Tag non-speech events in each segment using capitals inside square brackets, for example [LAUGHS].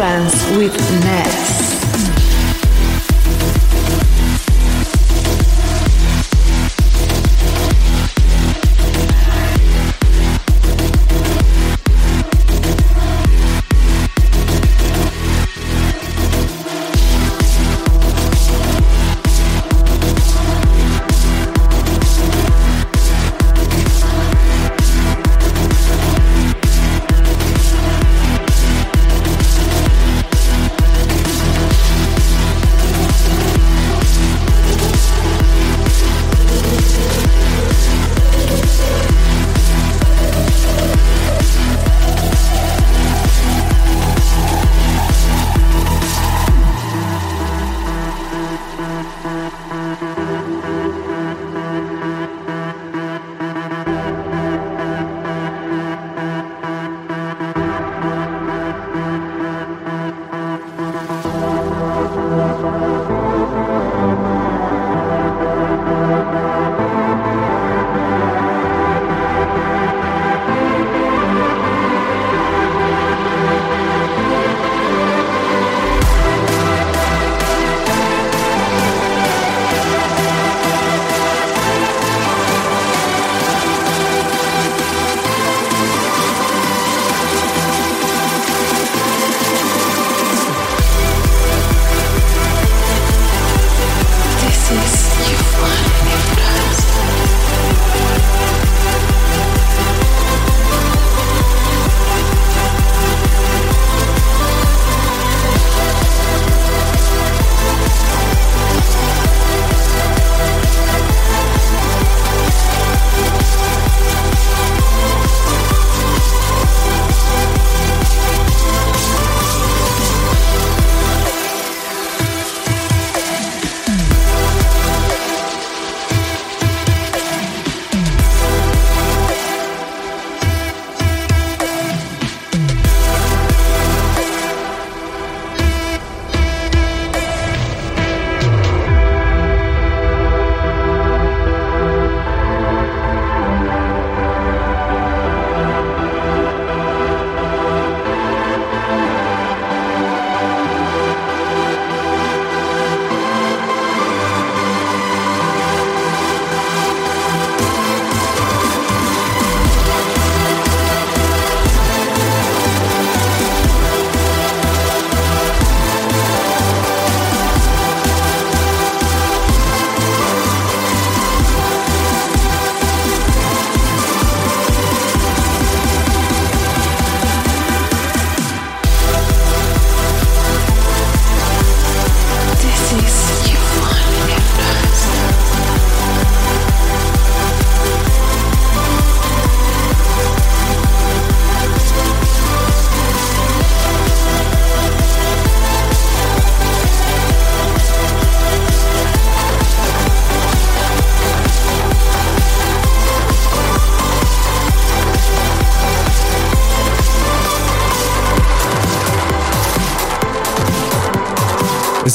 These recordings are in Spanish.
only live trance with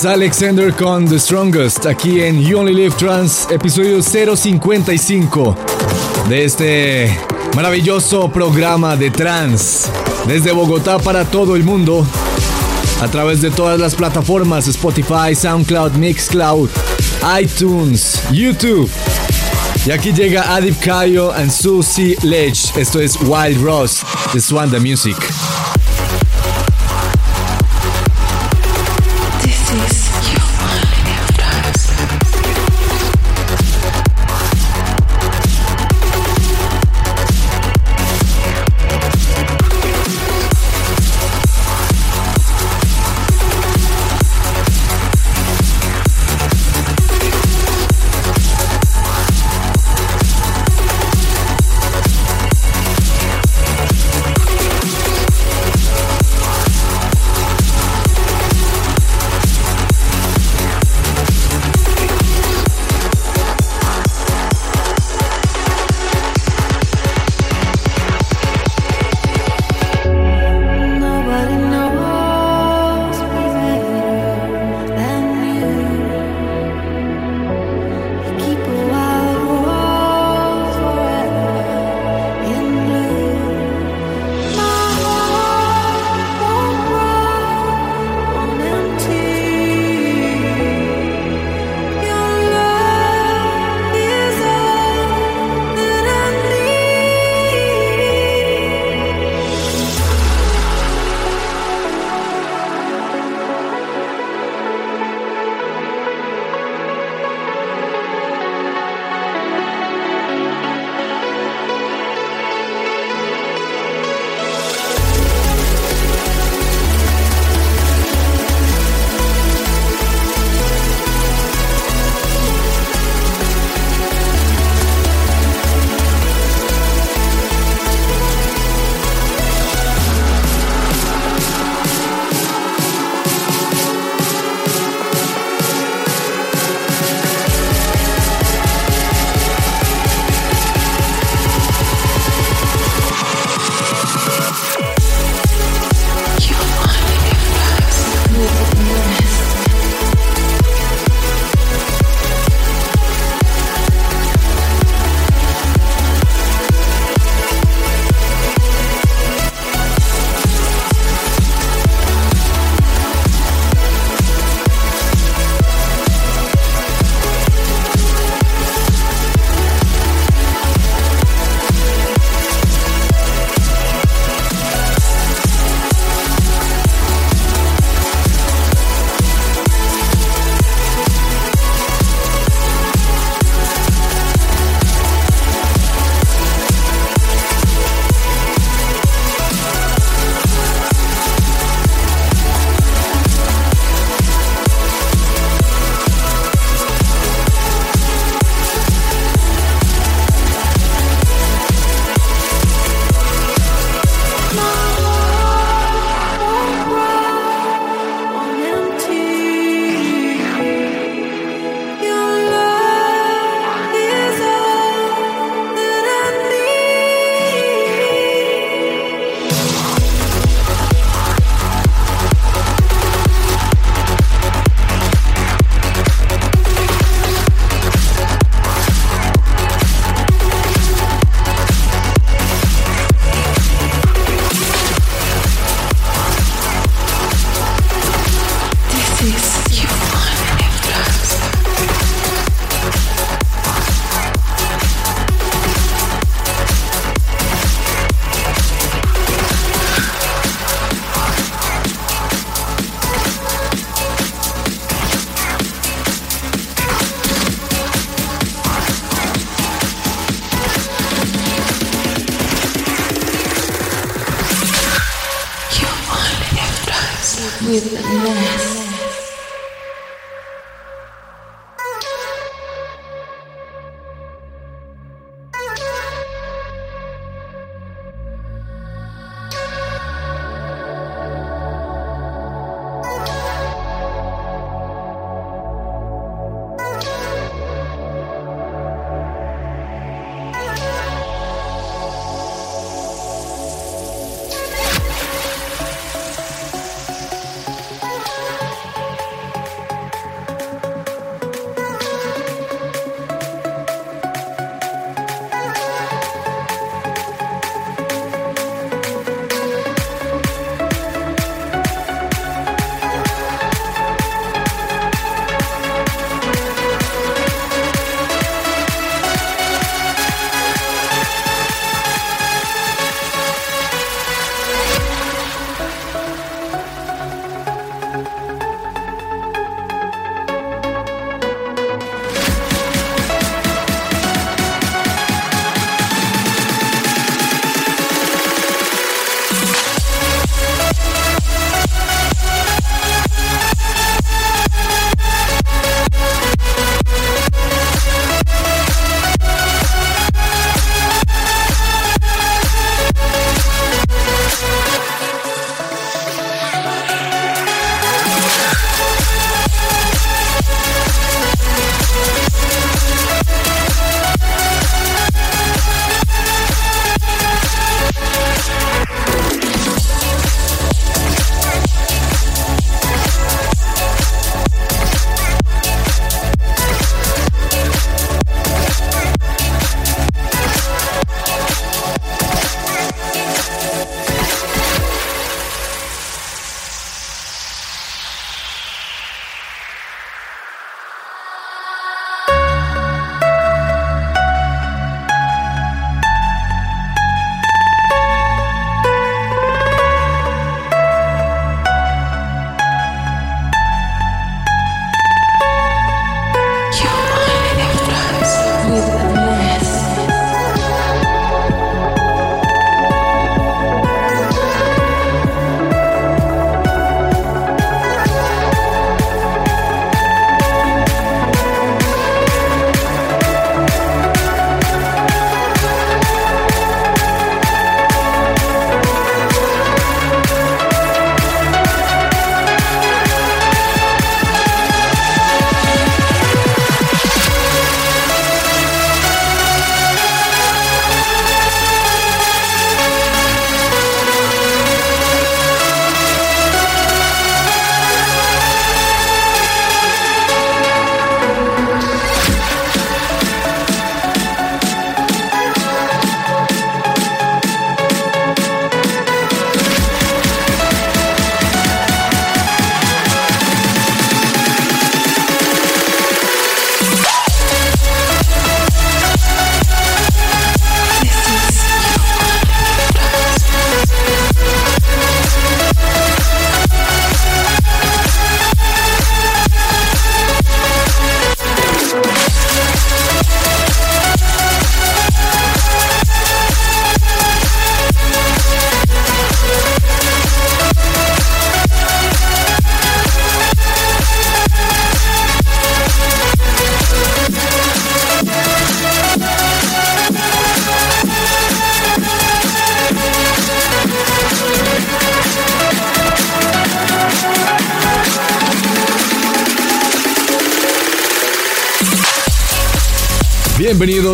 Alexander con The Strongest aquí en You Only Live Trans, episodio 055 de este maravilloso programa de trans desde Bogotá para todo el mundo a través de todas las plataformas Spotify, SoundCloud, Mixcloud, iTunes, YouTube. Y aquí llega Adip Kayo and Susie Ledge. Esto es Wild Rose de Swan Music.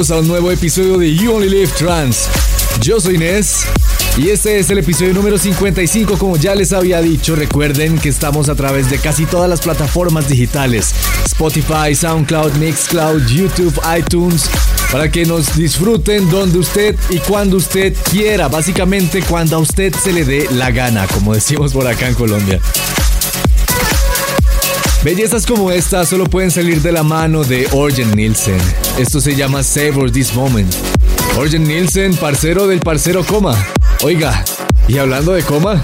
Bienvenidos a un nuevo episodio de You Only Live Trans. Yo soy Nes y este es el episodio número 55 como ya les había dicho. Recuerden que estamos a través de casi todas las plataformas digitales. Spotify, SoundCloud, Mixcloud, YouTube, iTunes. Para que nos disfruten donde usted y cuando usted quiera. Básicamente cuando a usted se le dé la gana, como decimos por acá en Colombia. Bellezas como esta solo pueden salir de la mano de Orgen Nielsen. Esto se llama Savor This Moment. Orgen Nielsen, parcero del parcero Coma. Oiga, y hablando de Coma.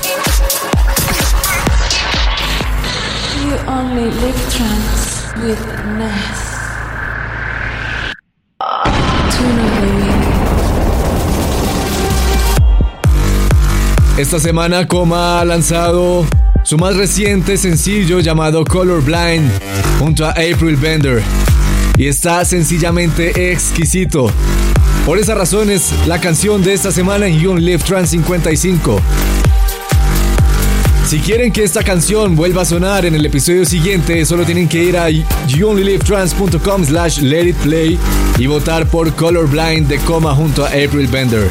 You only live trance with. Esta semana Coma ha lanzado su más reciente sencillo llamado Colorblind junto a April Bender y está sencillamente exquisito. Por esas razones, la canción de esta semana en You Live Trans 55. Si quieren que esta canción vuelva a sonar en el episodio siguiente, solo tienen que ir a youonlylivetrans.com slash let it play y votar por Colorblind de coma junto a April Bender.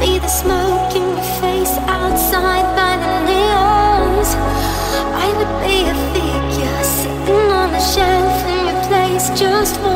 Leave the smoke in your face outside by the neons. I would be a figure sitting on the shelf in your place, just for.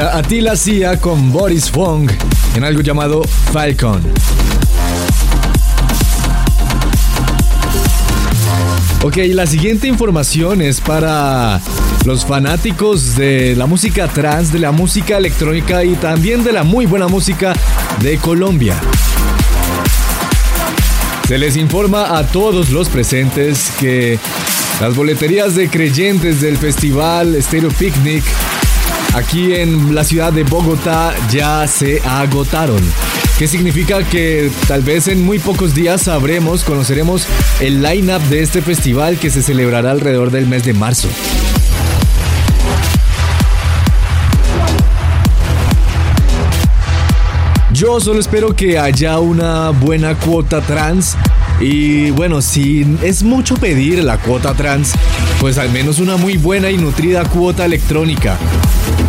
Era Attila Sia con Boris Fong en algo llamado Falcon. Ok, la siguiente información es para los fanáticos de la música trans, de la música electrónica y también de la muy buena música de Colombia. Se les informa a todos los presentes que las boleterías de creyentes del festival Stereo Picnic aquí en la ciudad de Bogotá ya se agotaron. ¿Qué significa que tal vez en muy pocos días sabremos, conoceremos el line-up de este festival que se celebrará alrededor del mes de marzo. Yo solo espero que haya una buena cuota trans y bueno, si es mucho pedir la cuota trans, pues al menos una muy buena y nutrida cuota electrónica.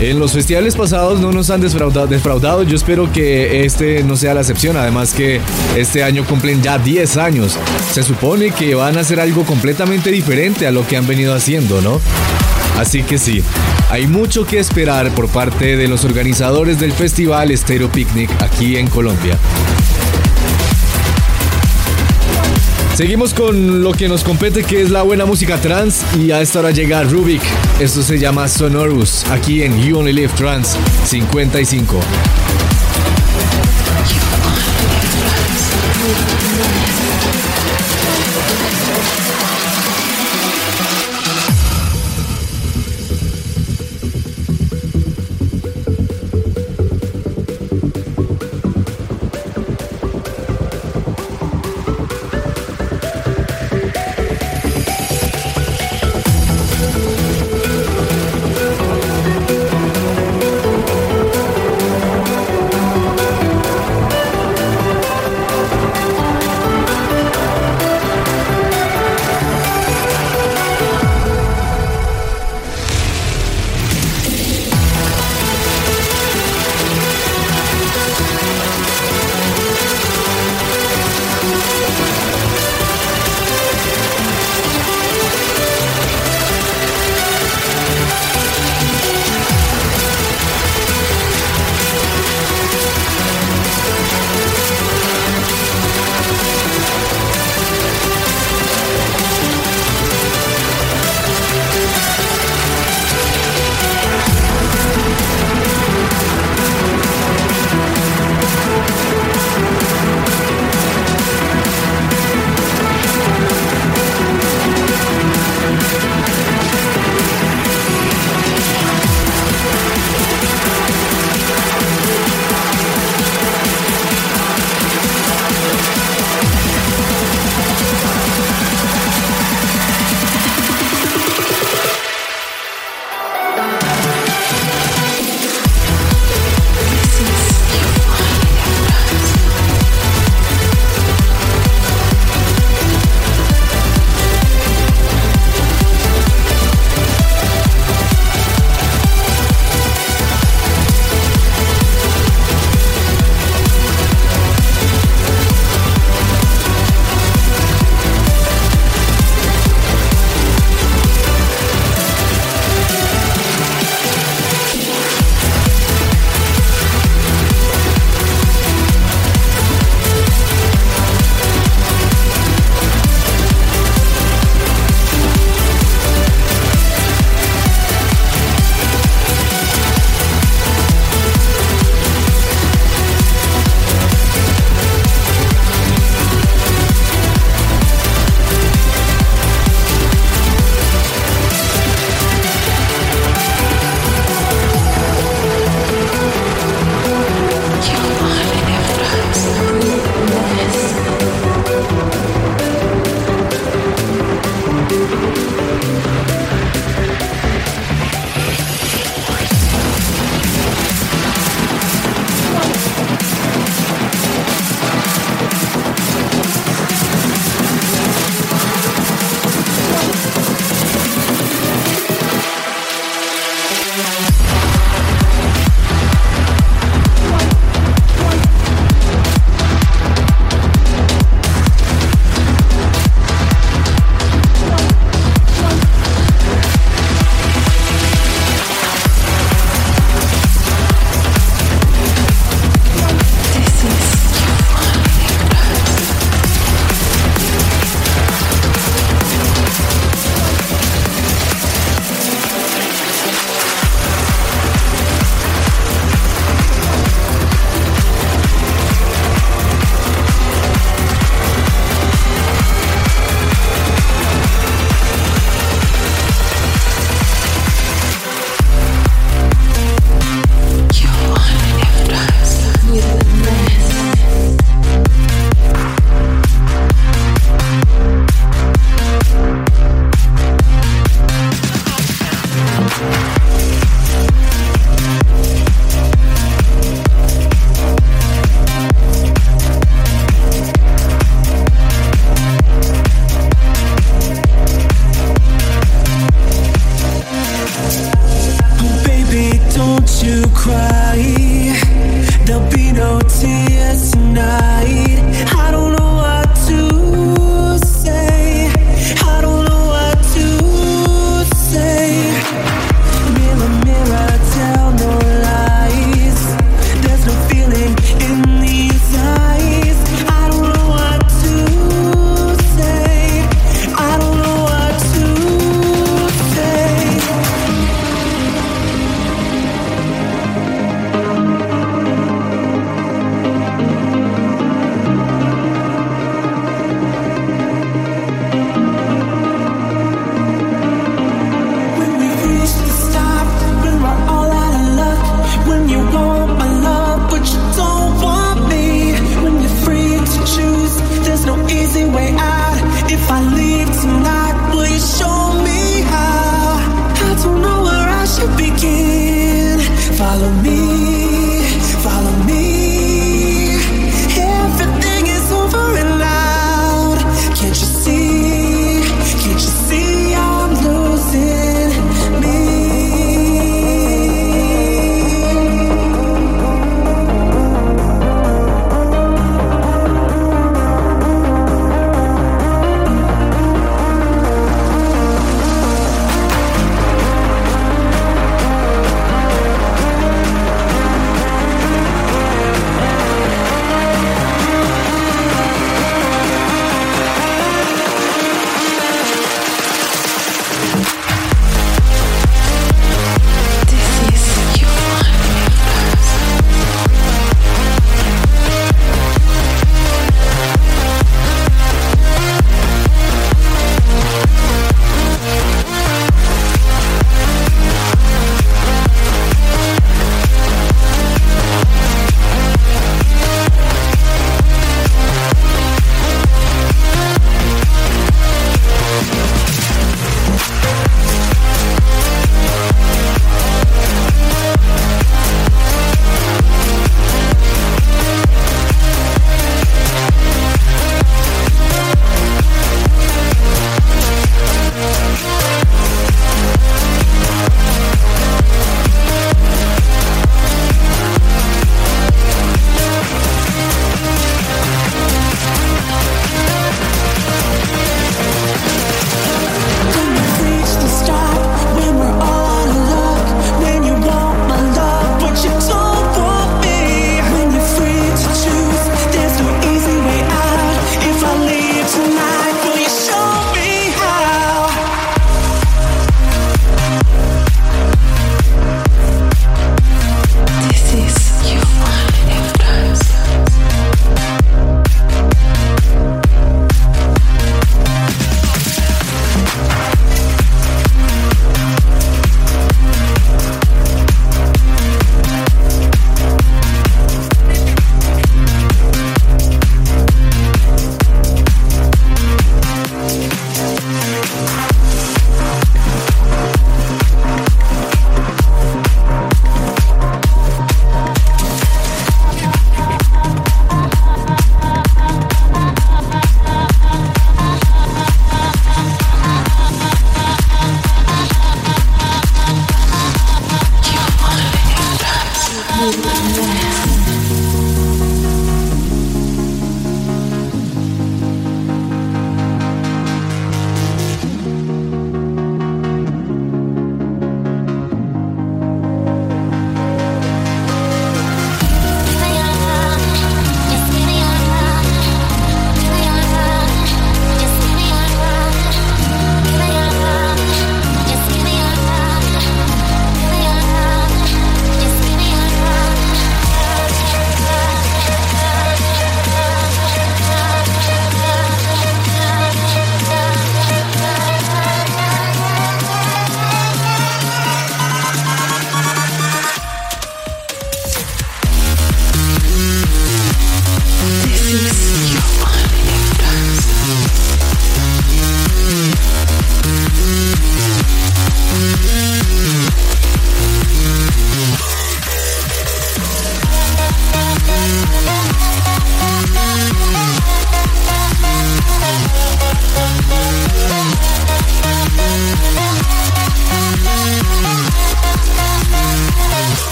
En los festivales pasados no nos han defraudado, yo espero que este no sea la excepción, además que este año cumplen ya 10 años. Se supone que van a hacer algo completamente diferente a lo que han venido haciendo, ¿no? Así que sí, hay mucho que esperar por parte de los organizadores del festival Stereo Picnic aquí en Colombia. Seguimos con lo que nos compete, que es la buena música trans. Y a esta hora llega Rubik. Esto se llama Sonorous, aquí en You Only Live Trans 55.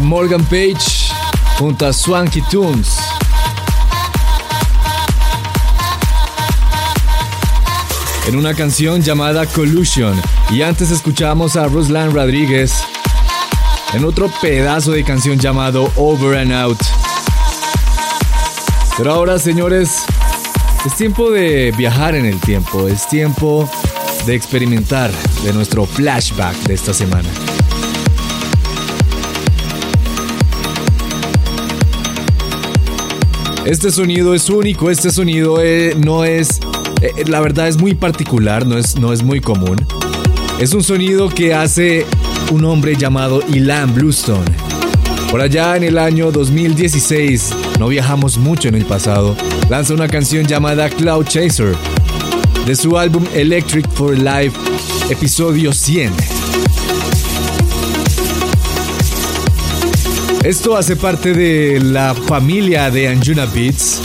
Morgan Page junto a Swanky Tunes. En una canción llamada Collusion. Y antes escuchamos a Ruslan Rodríguez en otro pedazo de canción llamado Over and Out. Pero ahora, señores, es tiempo de viajar en el tiempo, es tiempo de experimentar de nuestro flashback de esta semana. Este sonido es único, este sonido eh, no es, eh, la verdad es muy particular, no es, no es muy común. Es un sonido que hace un hombre llamado Ilan Bluestone. Por allá en el año 2016, no viajamos mucho en el pasado, lanza una canción llamada Cloud Chaser de su álbum Electric for Life, episodio 100. Esto hace parte de la familia de Anjuna Beats,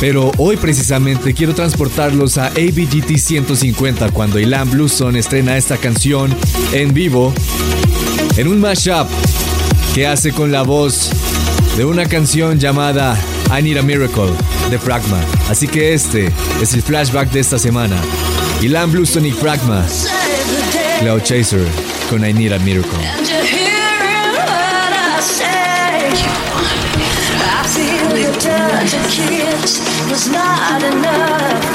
pero hoy precisamente quiero transportarlos a ABGT 150 cuando Ilan Bluestone estrena esta canción en vivo en un mashup que hace con la voz de una canción llamada I Need a Miracle de Fragma. Así que este es el flashback de esta semana. Ilan Bluestone y Fragma, Cloud Chaser con I Need a Miracle. Your touch and kiss was not enough.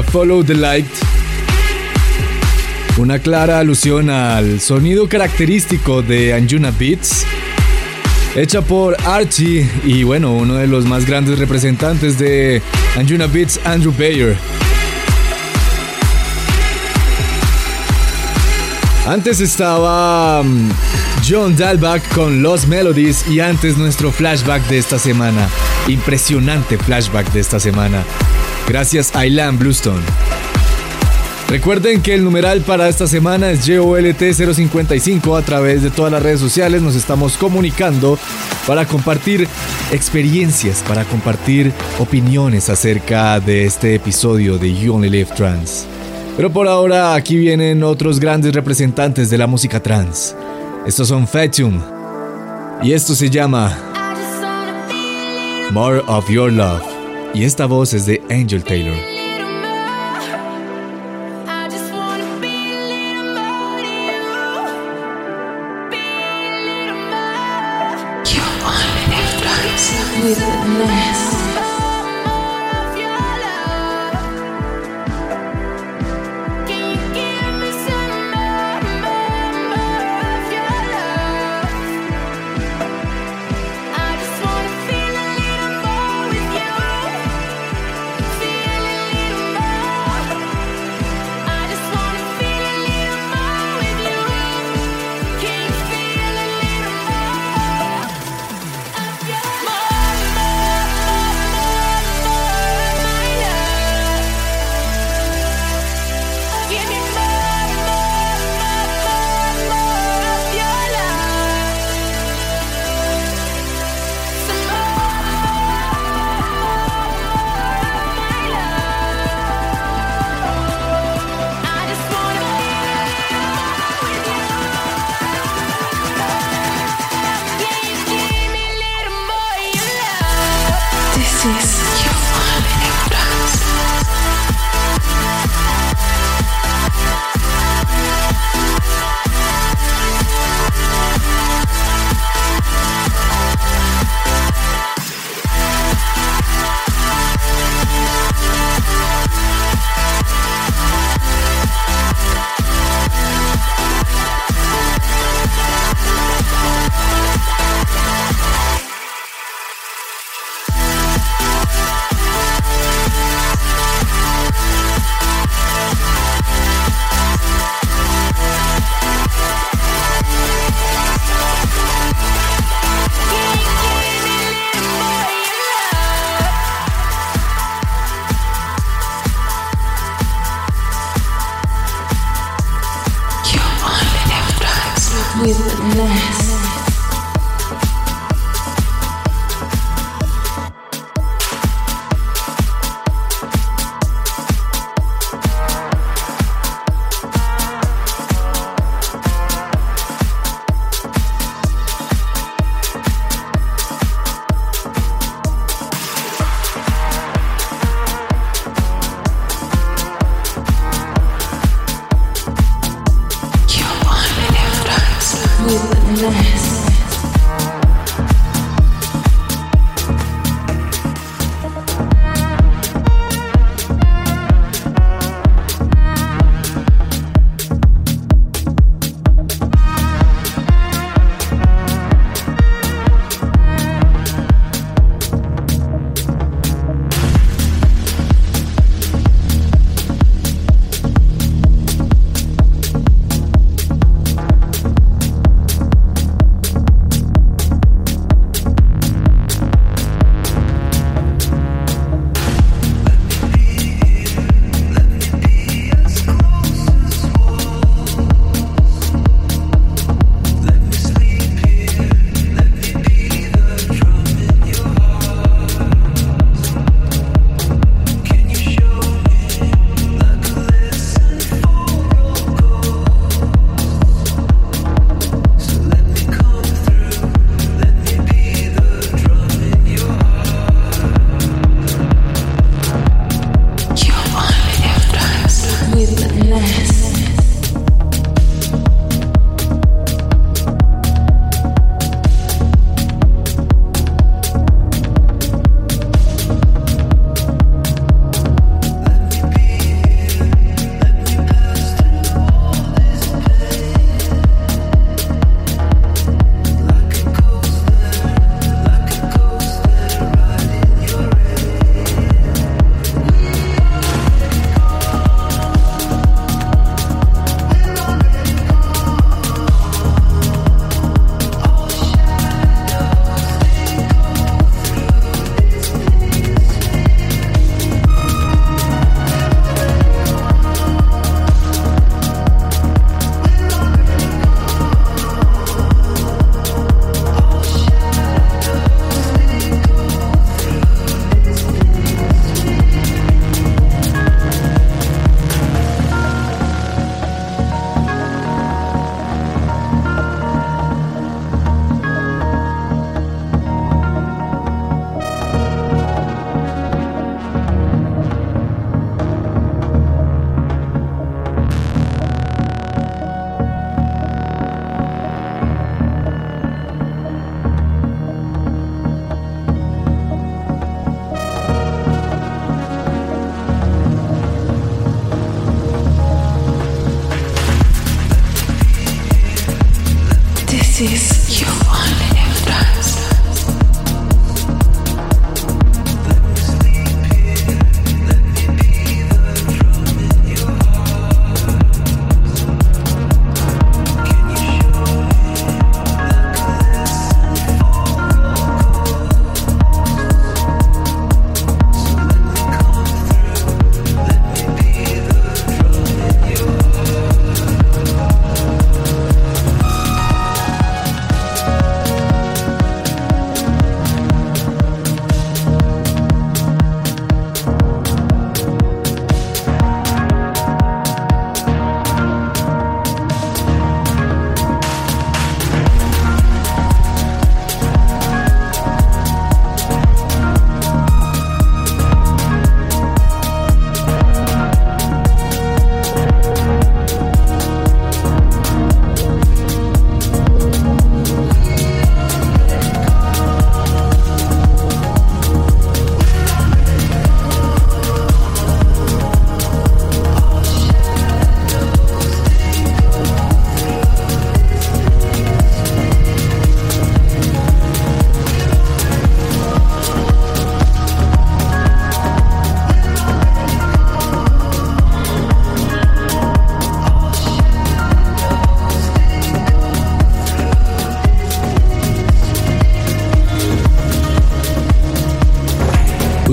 Follow the Light. Una clara alusión al sonido característico de Anjuna Beats. Hecha por Archie y bueno, uno de los más grandes representantes de Anjuna Beats, Andrew Bayer. Antes estaba mm, John Dalbach con Lost Melodies y antes nuestro flashback de esta semana. Impresionante flashback de esta semana. Gracias a Bluestone. Recuerden que el numeral para esta semana es JOLT055 a través de todas las redes sociales. Nos estamos comunicando para compartir experiencias, para compartir opiniones acerca de este episodio de You Only Live Trans. Pero por ahora aquí vienen otros grandes representantes de la música trans. Estos son Fatum. Y esto se llama More of Your Love. Y esta voz es de Angel Taylor.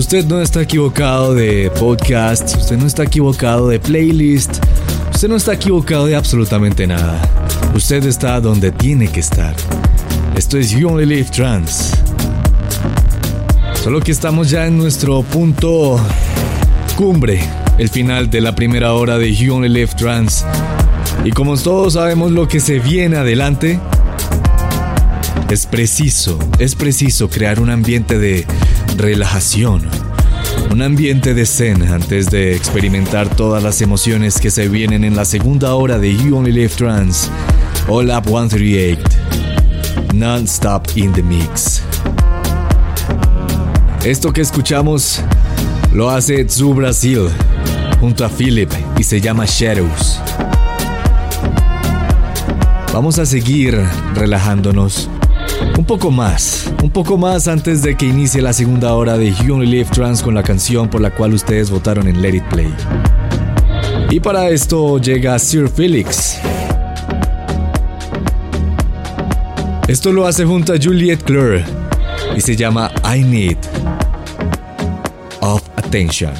Usted no está equivocado de podcast, usted no está equivocado de playlist, Usted no está equivocado de absolutamente nada. Usted está donde tiene que estar. Esto es You Only Live Trans. Solo que estamos ya en nuestro punto cumbre, el final de la primera hora de You Only Live Trans. Y como todos sabemos lo que se viene adelante, es preciso, es preciso crear un ambiente de relajación, un ambiente de zen antes de experimentar todas las emociones que se vienen en la segunda hora de You Only Live Trans, All Up 138, Non-Stop in the Mix. Esto que escuchamos lo hace Tzu Brasil junto a Philip y se llama Shadows. Vamos a seguir relajándonos un poco más, un poco más antes de que inicie la segunda hora de You Only Live Trans con la canción por la cual ustedes votaron en Let It Play. Y para esto llega Sir Felix. Esto lo hace junto a Juliette Clare y se llama I Need of Attention.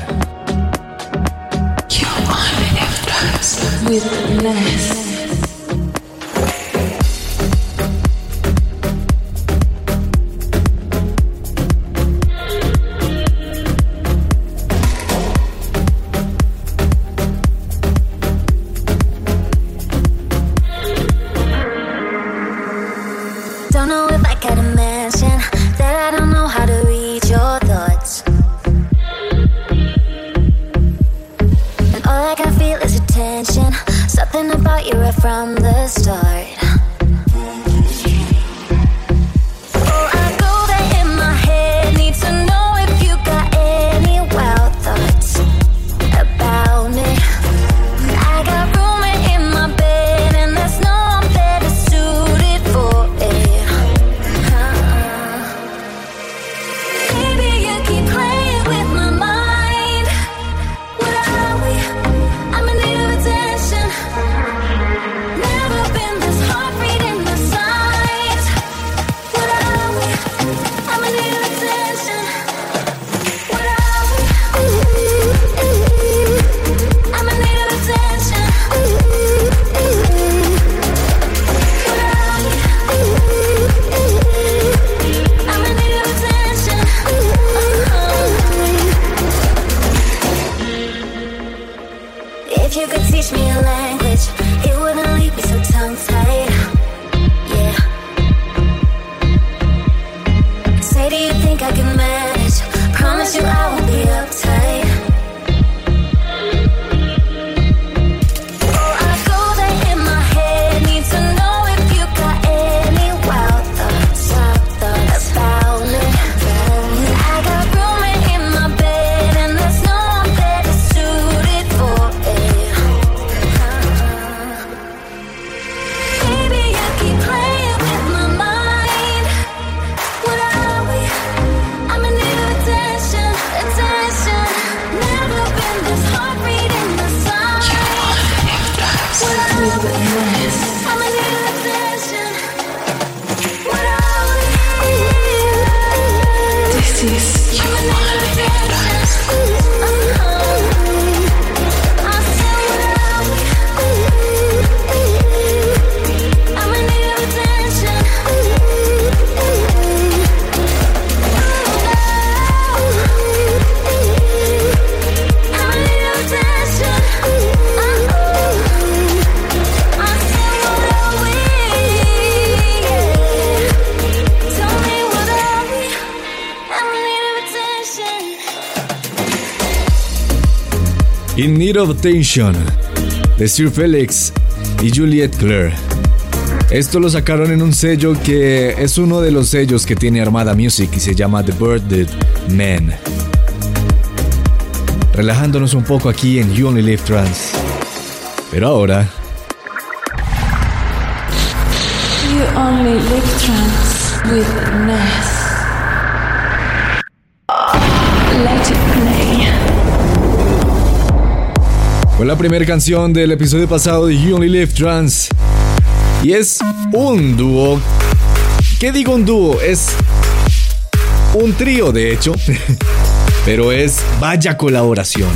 Of Attention de Sir Felix y Juliette Clare. Esto lo sacaron en un sello que es uno de los sellos que tiene Armada Music y se llama The Birded Man. Relajándonos un poco aquí en You Only Live Trans. Pero ahora You only live trans with la primera canción del episodio pasado de You Only Live Trans. Y es un dúo. ¿Qué digo un dúo? Es un trío, de hecho. [LAUGHS] Pero es vaya colaboración.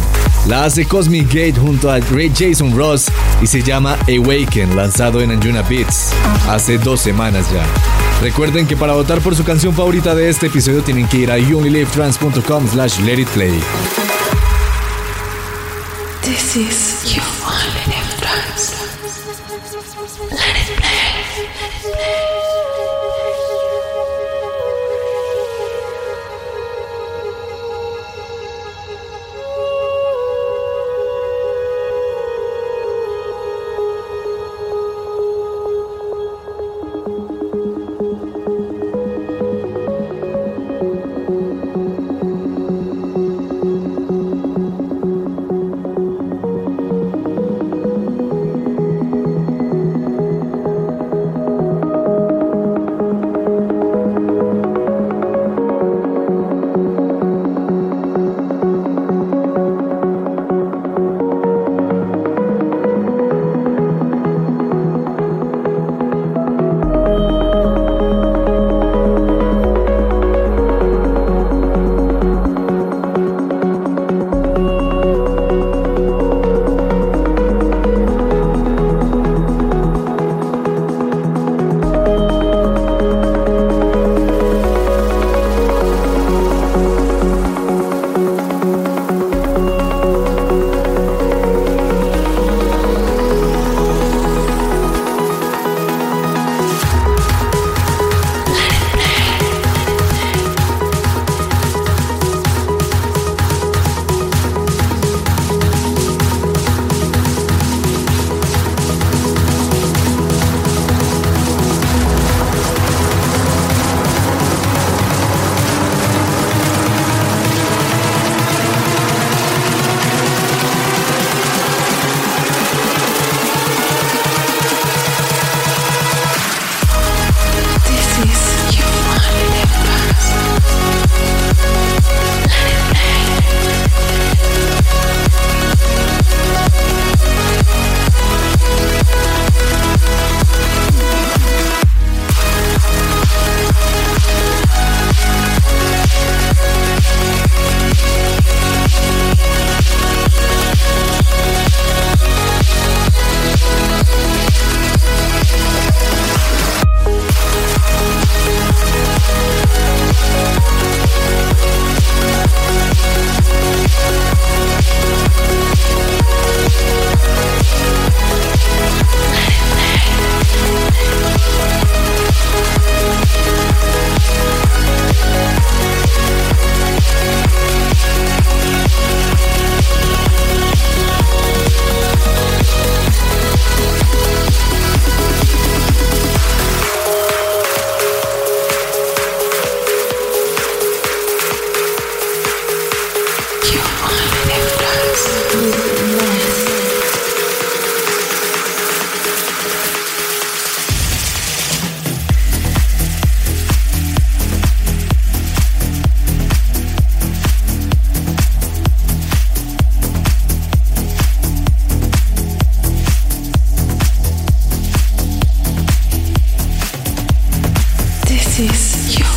La hace Cosmic Gate junto a Ray Jason Ross y se llama Awaken, lanzado en Anjuna Beats hace dos semanas ya. Recuerden que para votar por su canción favorita de este episodio tienen que ir a youonlylivetrans.com slash let play. This is You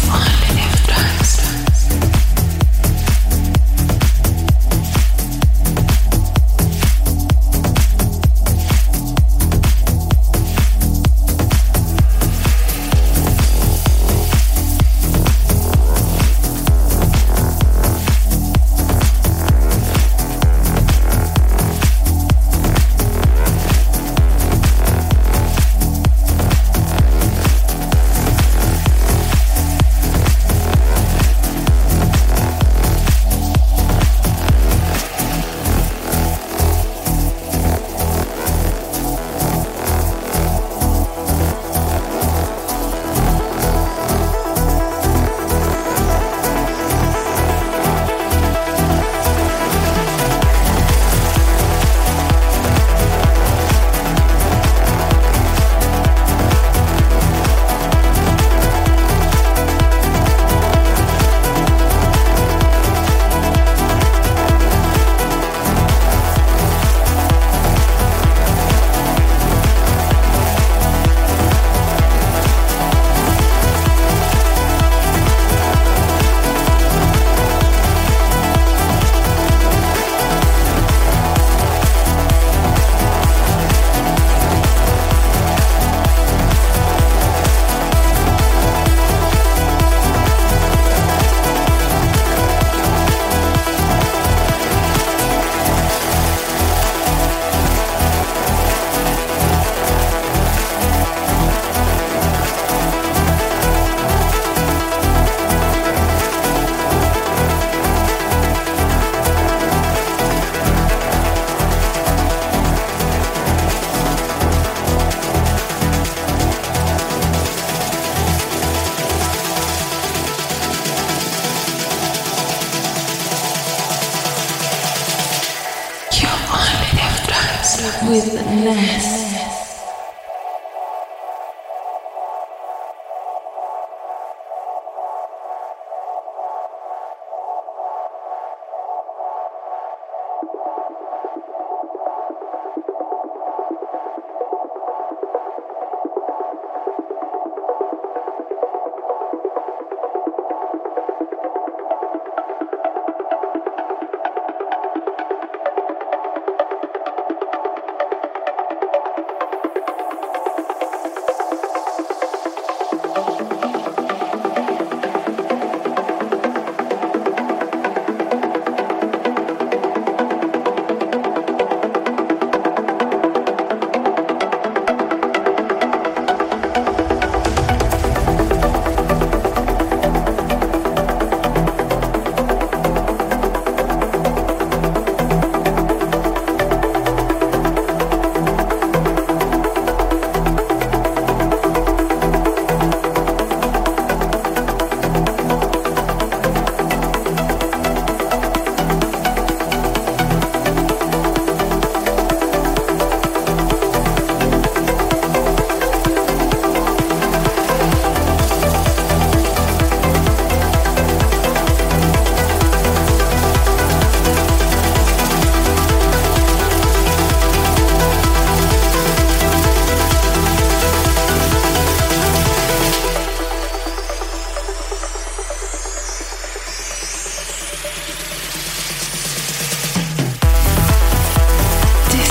Only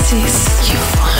This you want.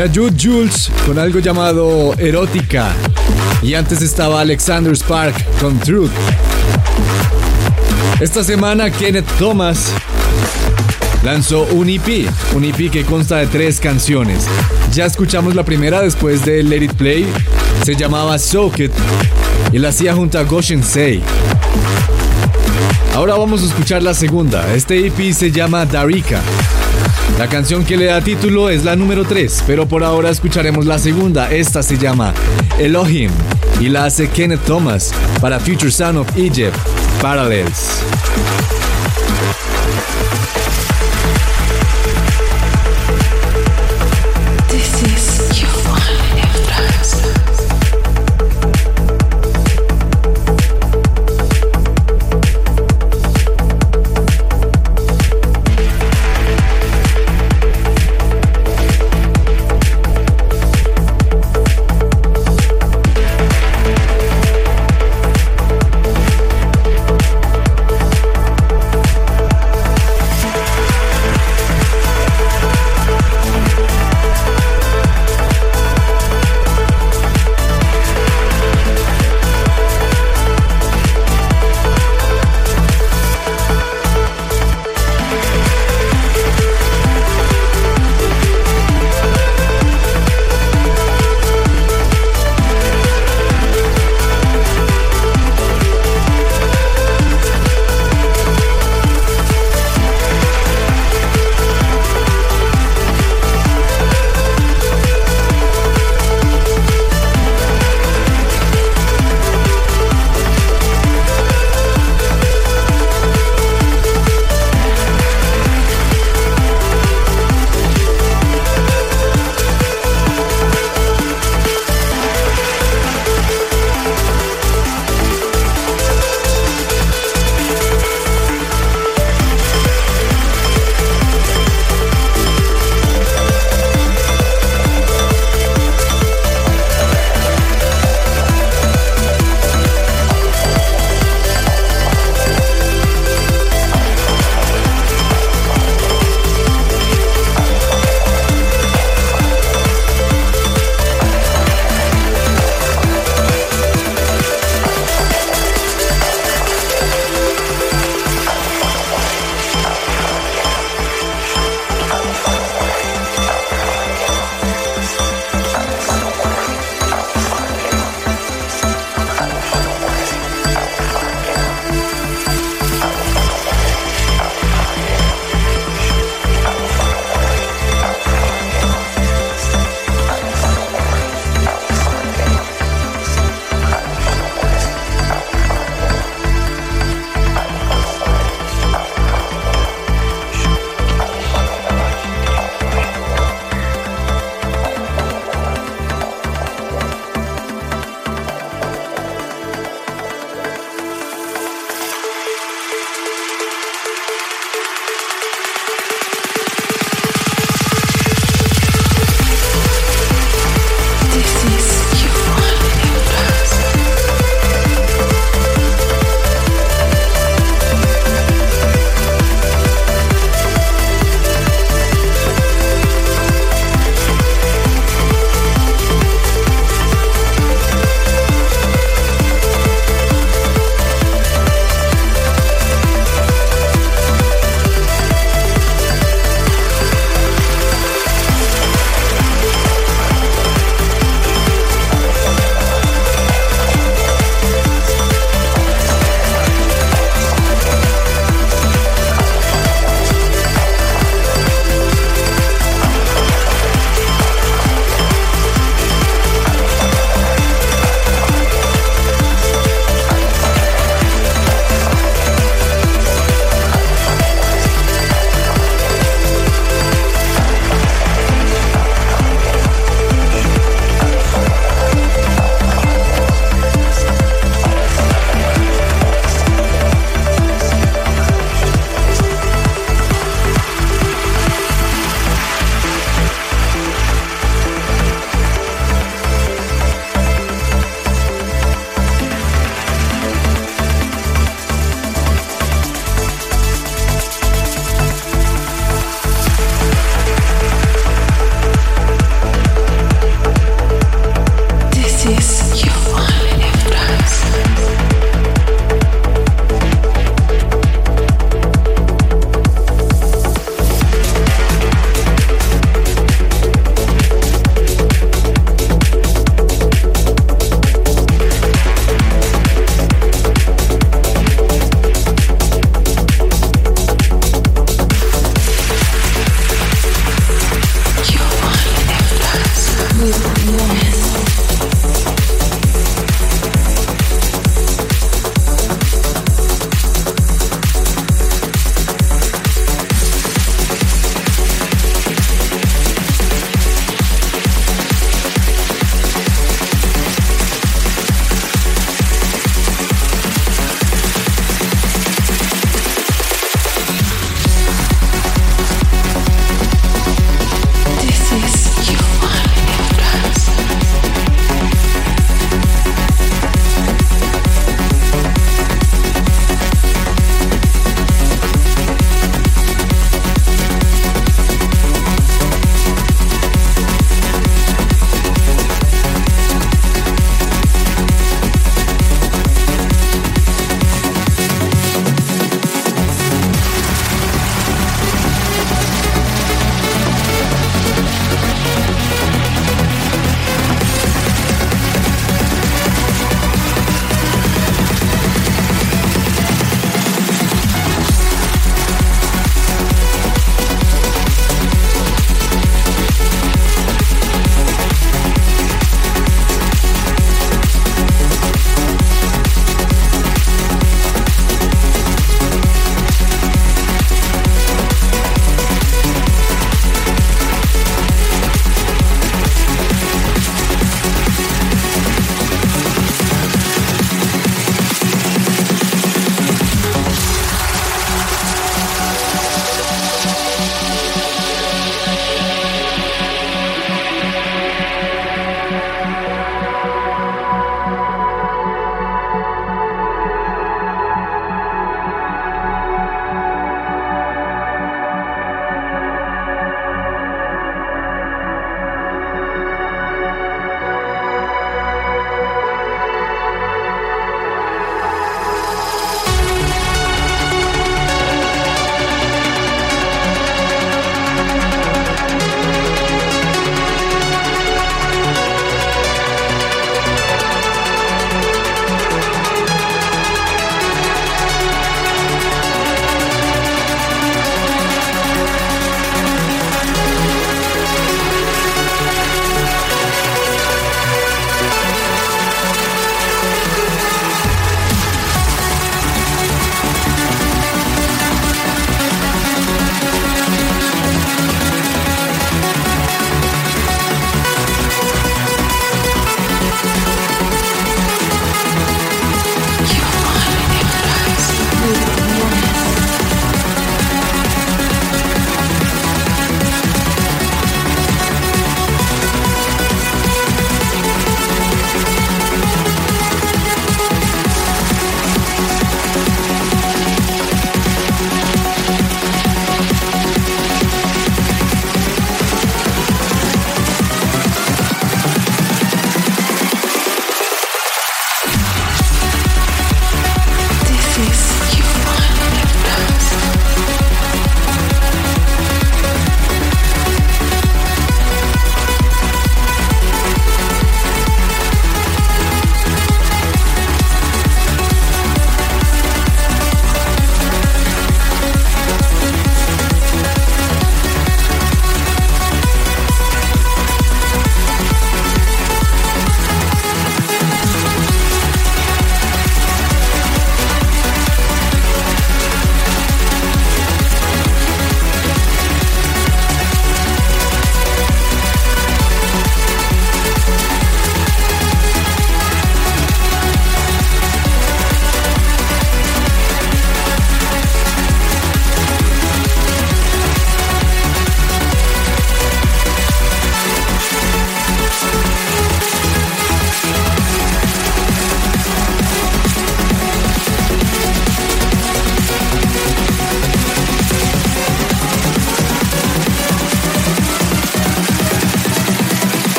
Era Jude Jules con algo llamado Erótica. Y antes estaba Alexander Spark con Truth. Esta semana Kenneth Thomas lanzó un EP, un EP que consta de tres canciones. Ya escuchamos la primera después de Let It Play, se llamaba Soak It y la hacía junto a Goshen Say. Ahora vamos a escuchar la segunda. Este EP se llama Darika. La canción que le da título es la número 3, pero por ahora escucharemos la segunda. Esta se llama Elohim y la hace Kenneth Thomas para Future Sound of Egypt, Parallels.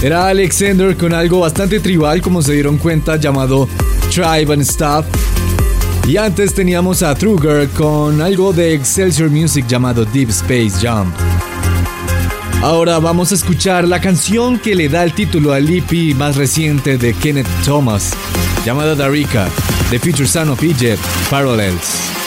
Era Alexander con algo bastante tribal, como se dieron cuenta, llamado Tribe and Stuff. Y antes teníamos a Truger con algo de Excelsior Music llamado Deep Space Jump. Ahora vamos a escuchar la canción que le da el título al EP más reciente de Kenneth Thomas, llamada Darika, The Future Son of Egypt, Parallels.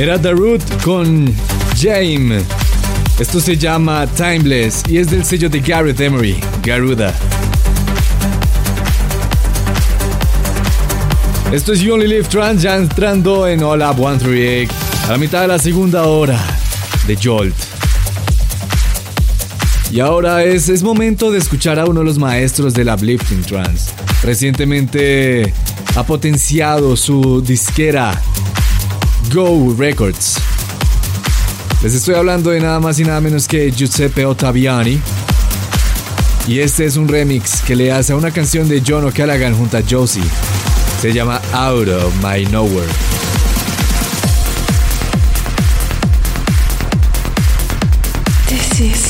Era The Root con Jaime. Esto se llama Timeless y es del sello de Gareth Emery, Garuda. Esto es You Only Live Trans, ya entrando en All Up 138, a la mitad de la segunda hora de Jolt. Y ahora es, es momento de escuchar a uno de los maestros del uplifting trance. Recientemente ha potenciado su disquera Go Records. Les estoy hablando de nada más y nada menos que Giuseppe Ottaviani. Y este es un remix que le hace a una canción de John O'Callaghan junto a Josie. Se llama Out of My Nowhere. This is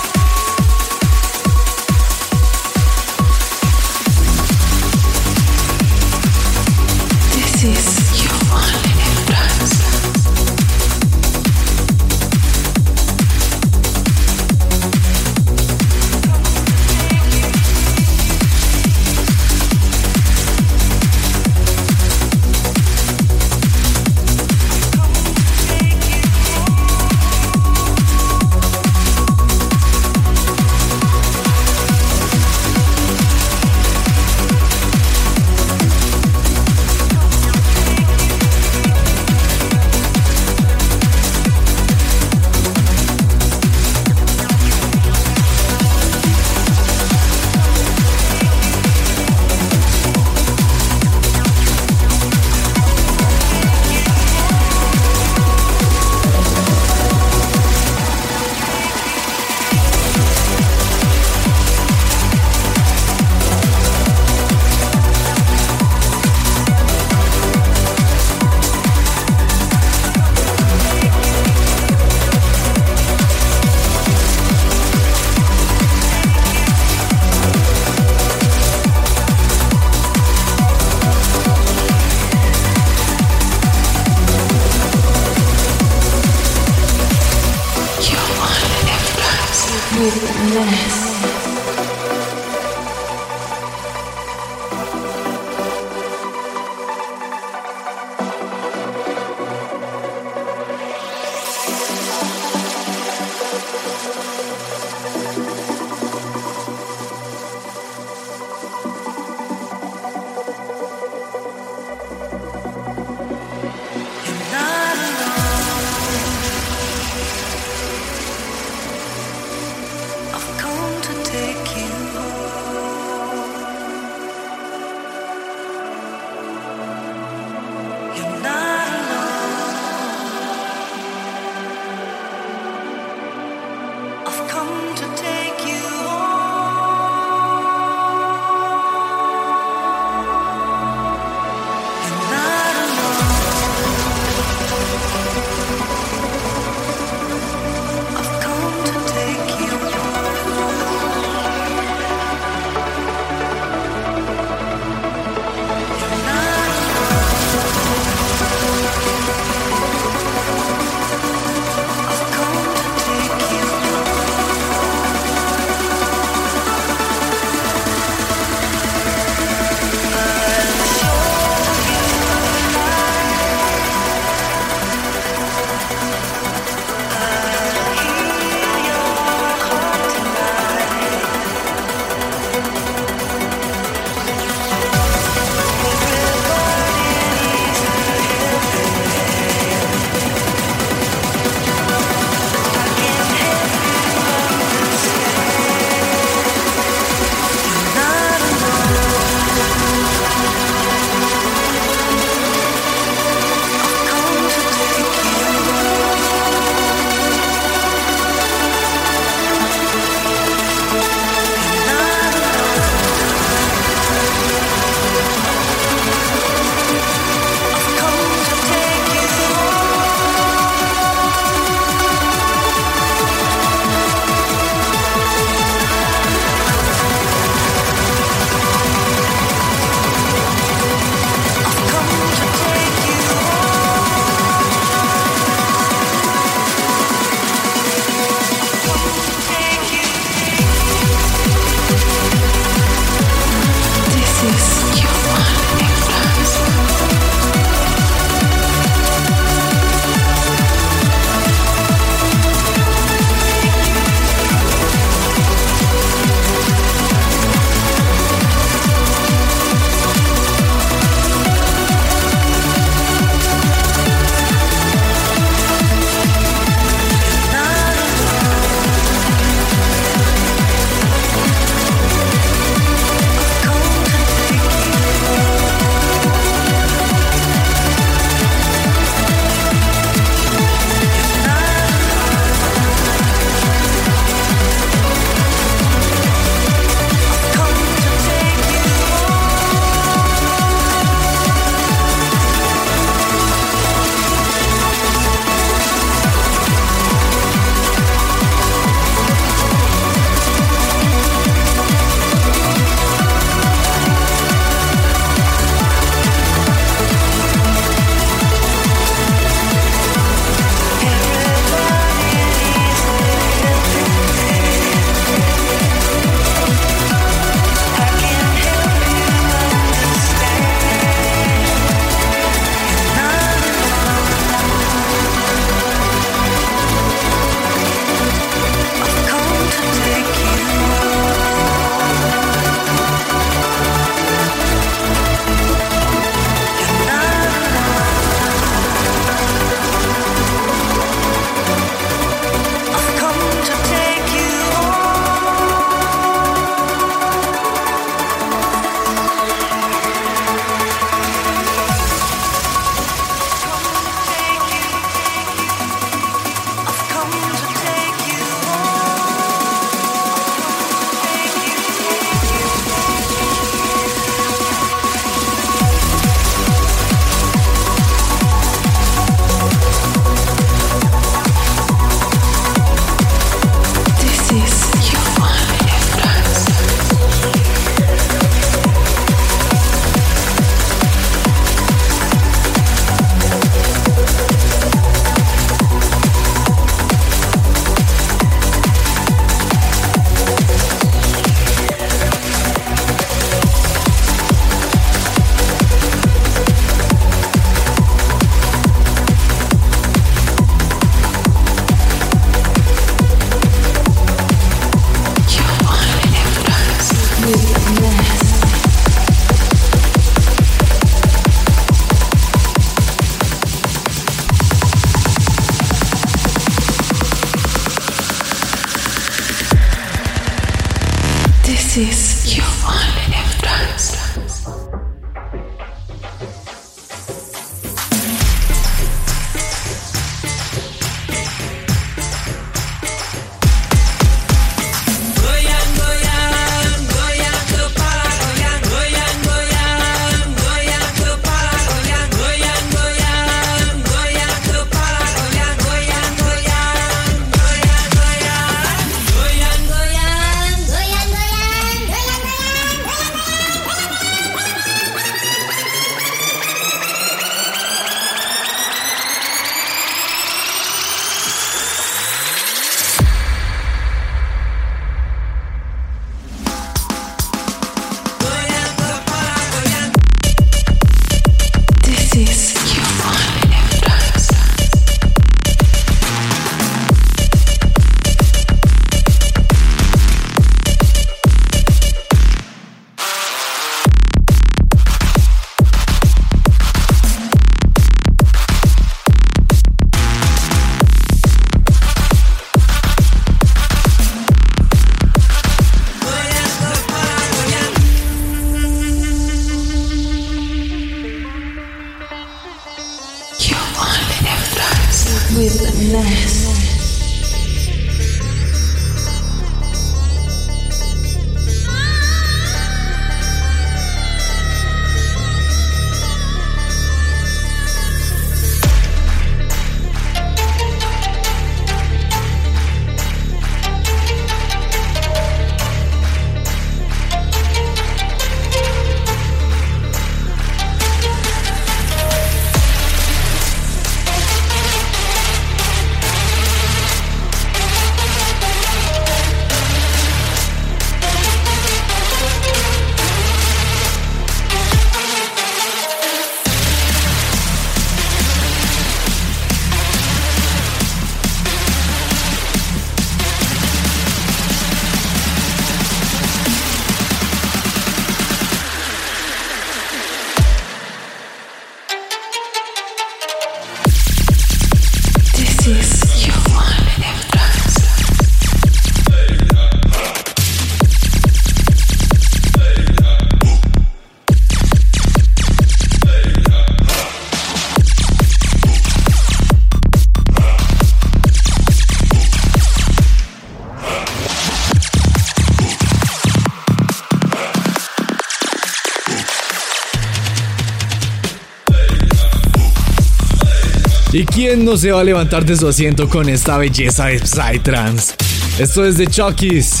no se va a levantar de su asiento con esta belleza de Psytrance? Esto es de Chucky's.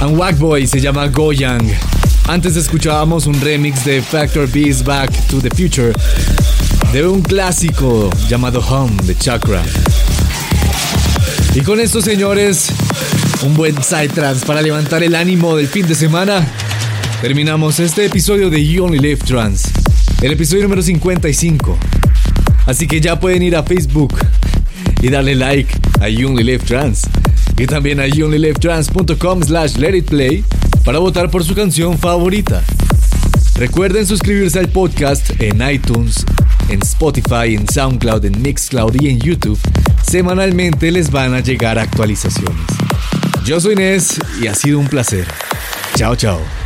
And Wackboy se llama Goyang. Antes escuchábamos un remix de Factor B's Back to the Future de un clásico llamado Home de Chakra. Y con esto, señores, un buen Psytrance para levantar el ánimo del fin de semana. Terminamos este episodio de You Only Live Trance, el episodio número 55. Así que ya pueden ir a Facebook y darle like a You Only Live Trance y también a youonlylivetrance.com slash let it play para votar por su canción favorita. Recuerden suscribirse al podcast en iTunes, en Spotify, en SoundCloud, en Mixcloud y en YouTube. Semanalmente les van a llegar actualizaciones. Yo soy Nes y ha sido un placer. Chao, chao.